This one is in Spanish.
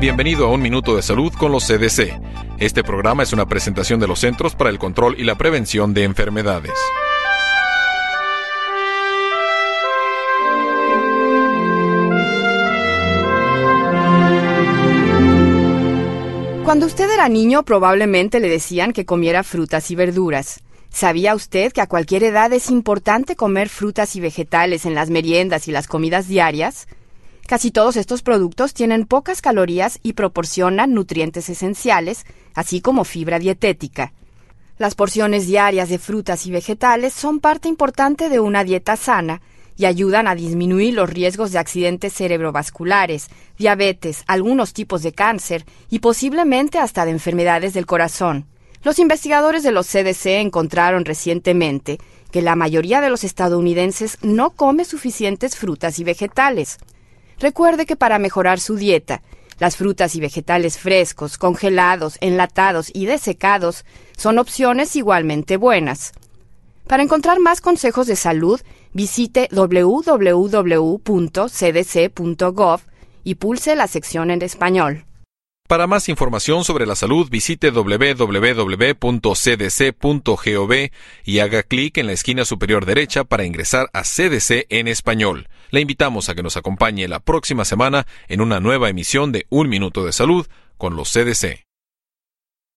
Bienvenido a Un Minuto de Salud con los CDC. Este programa es una presentación de los Centros para el Control y la Prevención de Enfermedades. Cuando usted era niño probablemente le decían que comiera frutas y verduras. ¿Sabía usted que a cualquier edad es importante comer frutas y vegetales en las meriendas y las comidas diarias? Casi todos estos productos tienen pocas calorías y proporcionan nutrientes esenciales, así como fibra dietética. Las porciones diarias de frutas y vegetales son parte importante de una dieta sana y ayudan a disminuir los riesgos de accidentes cerebrovasculares, diabetes, algunos tipos de cáncer y posiblemente hasta de enfermedades del corazón. Los investigadores de los CDC encontraron recientemente que la mayoría de los estadounidenses no come suficientes frutas y vegetales. Recuerde que para mejorar su dieta, las frutas y vegetales frescos, congelados, enlatados y desecados son opciones igualmente buenas. Para encontrar más consejos de salud, visite www.cdc.gov y pulse la sección en español. Para más información sobre la salud, visite www.cdc.gov y haga clic en la esquina superior derecha para ingresar a CDC en español. Le invitamos a que nos acompañe la próxima semana en una nueva emisión de Un Minuto de Salud con los CDC.